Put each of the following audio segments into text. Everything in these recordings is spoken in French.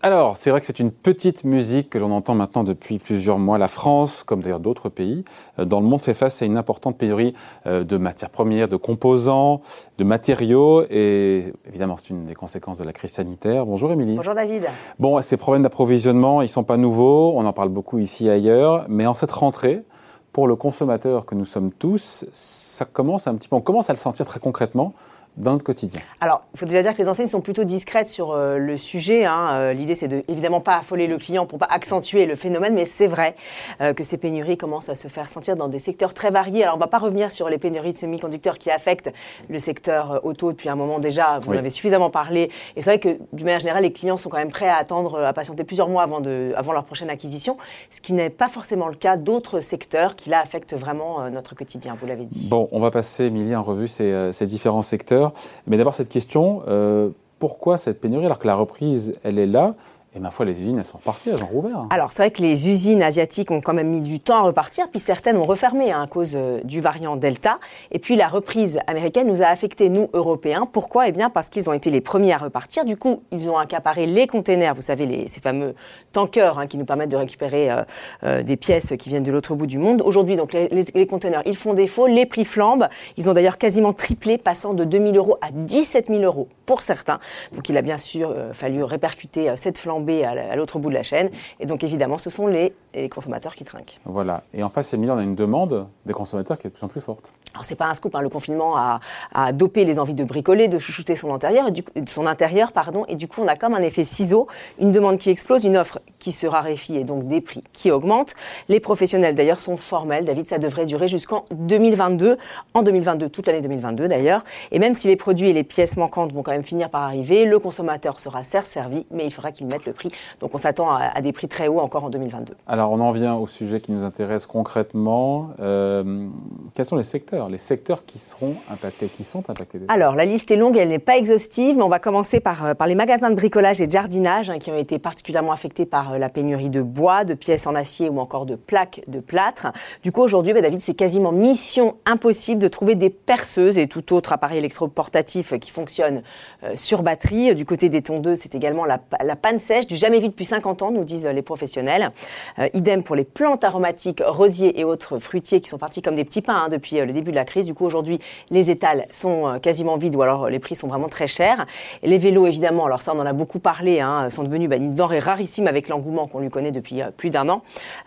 Alors, c'est vrai que c'est une petite musique que l'on entend maintenant depuis plusieurs mois. La France, comme d'ailleurs d'autres pays, euh, dans le monde fait face à une importante pénurie euh, de matières premières, de composants, de matériaux. Et évidemment, c'est une des conséquences de la crise sanitaire. Bonjour Émilie. Bonjour David. Bon, ces problèmes d'approvisionnement, ils ne sont pas nouveaux. On en parle beaucoup ici et ailleurs. Mais en cette rentrée, pour le consommateur que nous sommes tous, ça commence un petit peu, on commence à le sentir très concrètement dans notre quotidien Alors, il faut déjà dire que les enseignes sont plutôt discrètes sur euh, le sujet. Hein. Euh, l'idée, c'est de évidemment pas affoler le client pour pas accentuer le phénomène, mais c'est vrai euh, que ces pénuries commencent à se faire sentir dans des secteurs très variés. Alors, on va pas revenir sur les pénuries de semi-conducteurs qui affectent le secteur auto depuis un moment déjà. Vous en avez suffisamment parlé. Et c'est vrai que, d'une manière générale, les clients sont quand même prêts à attendre, à patienter plusieurs mois avant, de, avant leur prochaine acquisition, ce qui n'est pas forcément le cas d'autres secteurs qui, là, affectent vraiment notre quotidien, vous l'avez dit. Bon, on va passer, Emilie, en revue ces, ces différents secteurs. Mais d'abord, cette question, euh, pourquoi cette pénurie alors que la reprise, elle est là et ma foi, les usines, elles sont reparties, elles ont rouvert. Alors, c'est vrai que les usines asiatiques ont quand même mis du temps à repartir, puis certaines ont refermé hein, à cause euh, du variant Delta. Et puis, la reprise américaine nous a affectés, nous, Européens. Pourquoi? Eh bien, parce qu'ils ont été les premiers à repartir. Du coup, ils ont accaparé les containers, vous savez, les, ces fameux tankers hein, qui nous permettent de récupérer euh, euh, des pièces qui viennent de l'autre bout du monde. Aujourd'hui, donc, les, les, containers, ils font défaut, les prix flambent. Ils ont d'ailleurs quasiment triplé, passant de 2 000 euros à 17 000 euros pour certains. Donc, il a bien sûr fallu répercuter cette flambe à l'autre bout de la chaîne. Et donc évidemment, ce sont les, consommateurs qui trinquent. Voilà. Et en face, Émilie, on a une demande des consommateurs qui est de plus en plus forte. Alors c'est pas un scoop, hein. le confinement a, a, dopé les envies de bricoler, de chouchouter son intérieur, du, son intérieur, pardon, et du coup on a comme un effet ciseau, une demande qui explose, une offre qui se raréfie et donc des prix qui augmentent. Les professionnels d'ailleurs sont formels, David, ça devrait durer jusqu'en 2022, en 2022, toute l'année 2022 d'ailleurs, et même si les produits et les pièces manquantes vont quand même finir par arriver, le consommateur sera certes servi, mais il faudra qu'il mette le prix. Donc on s'attend à, à, des prix très hauts encore en 2022. Alors on en vient au sujet qui nous intéresse concrètement. Euh, quels sont les secteurs? Les secteurs qui seront impactés, qui sont impactés Alors, la liste est longue, elle n'est pas exhaustive, mais on va commencer par, euh, par les magasins de bricolage et de jardinage hein, qui ont été particulièrement affectés par euh, la pénurie de bois, de pièces en acier ou encore de plaques de plâtre. Du coup, aujourd'hui, bah, David, c'est quasiment mission impossible de trouver des perceuses et tout autre appareil électroportatif qui fonctionne sur batterie. Du côté des tondeuses, c'est également la, la, panne sèche, du jamais vu depuis 50 ans, nous disent les professionnels. idem pour les plantes aromatiques, rosiers et autres fruitiers qui sont partis comme des petits pains hein, depuis le début de la crise. Du coup, aujourd'hui, les étals sont euh, quasiment vides ou alors les prix sont vraiment très chers. Et les vélos, évidemment, alors ça, on en a beaucoup parlé, hein, sont devenus bah, une denrée rarissime avec l'engouement qu'on lui connaît depuis euh, plus d'un an.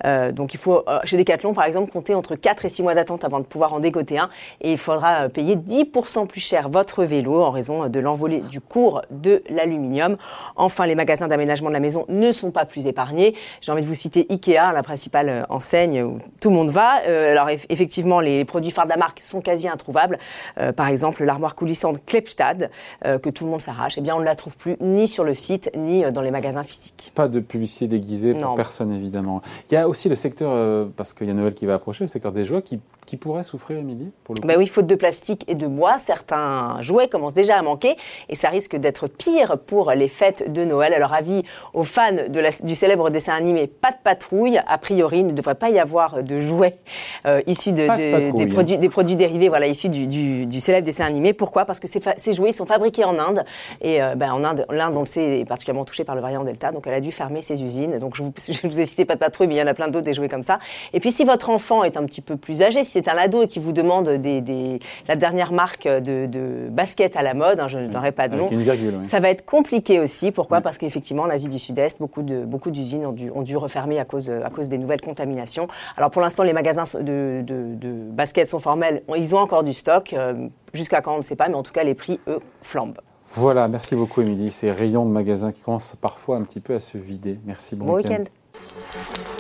Euh, donc, il faut, euh, chez Decathlon, par exemple, compter entre 4 et 6 mois d'attente avant de pouvoir en dégoter un. Et il faudra payer 10% plus cher votre vélo en raison de l'envolée du cours de l'aluminium. Enfin, les magasins d'aménagement de la maison ne sont pas plus épargnés. J'ai envie de vous citer Ikea, la principale enseigne où tout le monde va. alors, effectivement, les produits phares de la marque sont quasi introuvables. Euh, par exemple, l'armoire coulissante Klepstad, euh, que tout le monde s'arrache, eh bien, on ne la trouve plus ni sur le site, ni euh, dans les magasins physiques. Pas de publicité déguisée pour personne, évidemment. Il y a aussi le secteur, parce qu'il y a Noël qui va approcher, le secteur des jouets qui qui pourrait souffrir, Émilie pour le bah oui, faute de plastique et de bois, certains jouets commencent déjà à manquer et ça risque d'être pire pour les fêtes de Noël. Alors avis aux fans de la, du célèbre dessin animé Pas de patrouille, a priori il ne devrait pas y avoir de jouets euh, issus de, de, des, produits, des produits dérivés, voilà, issus du, du, du célèbre dessin animé. Pourquoi? Parce que ces, ces, jouets sont fabriqués en Inde et euh, ben, en Inde, l'Inde, on le sait, est particulièrement touchée par le variant Delta, donc elle a dû fermer ses usines. Donc je vous, je vous ai cité Pas de patrouille, mais il y en a plein d'autres des jouets comme ça. Et puis si votre enfant est un petit peu plus âgé, si c'est un ado et qui vous demande des, des, la dernière marque de, de, basket à la mode, hein, je ne donnerai pas de nom, ça va être compliqué aussi. Pourquoi Parce qu'effectivement, en Asie du Sud-Est, beaucoup de beaucoup d'usines ont dû, ont dû refermer à cause à cause des nouvelles contaminations. Alors pour l'instant, les magasins de, de, de, basket sont formels, ils ont encore du stock. Euh, jusqu'à quand, on ne sait pas, mais en tout cas, les prix, eux, flambent. Voilà, merci beaucoup, Émilie. Ces rayons de magasins qui commencent parfois un petit peu à se vider. Merci, bon, bon week-end. Week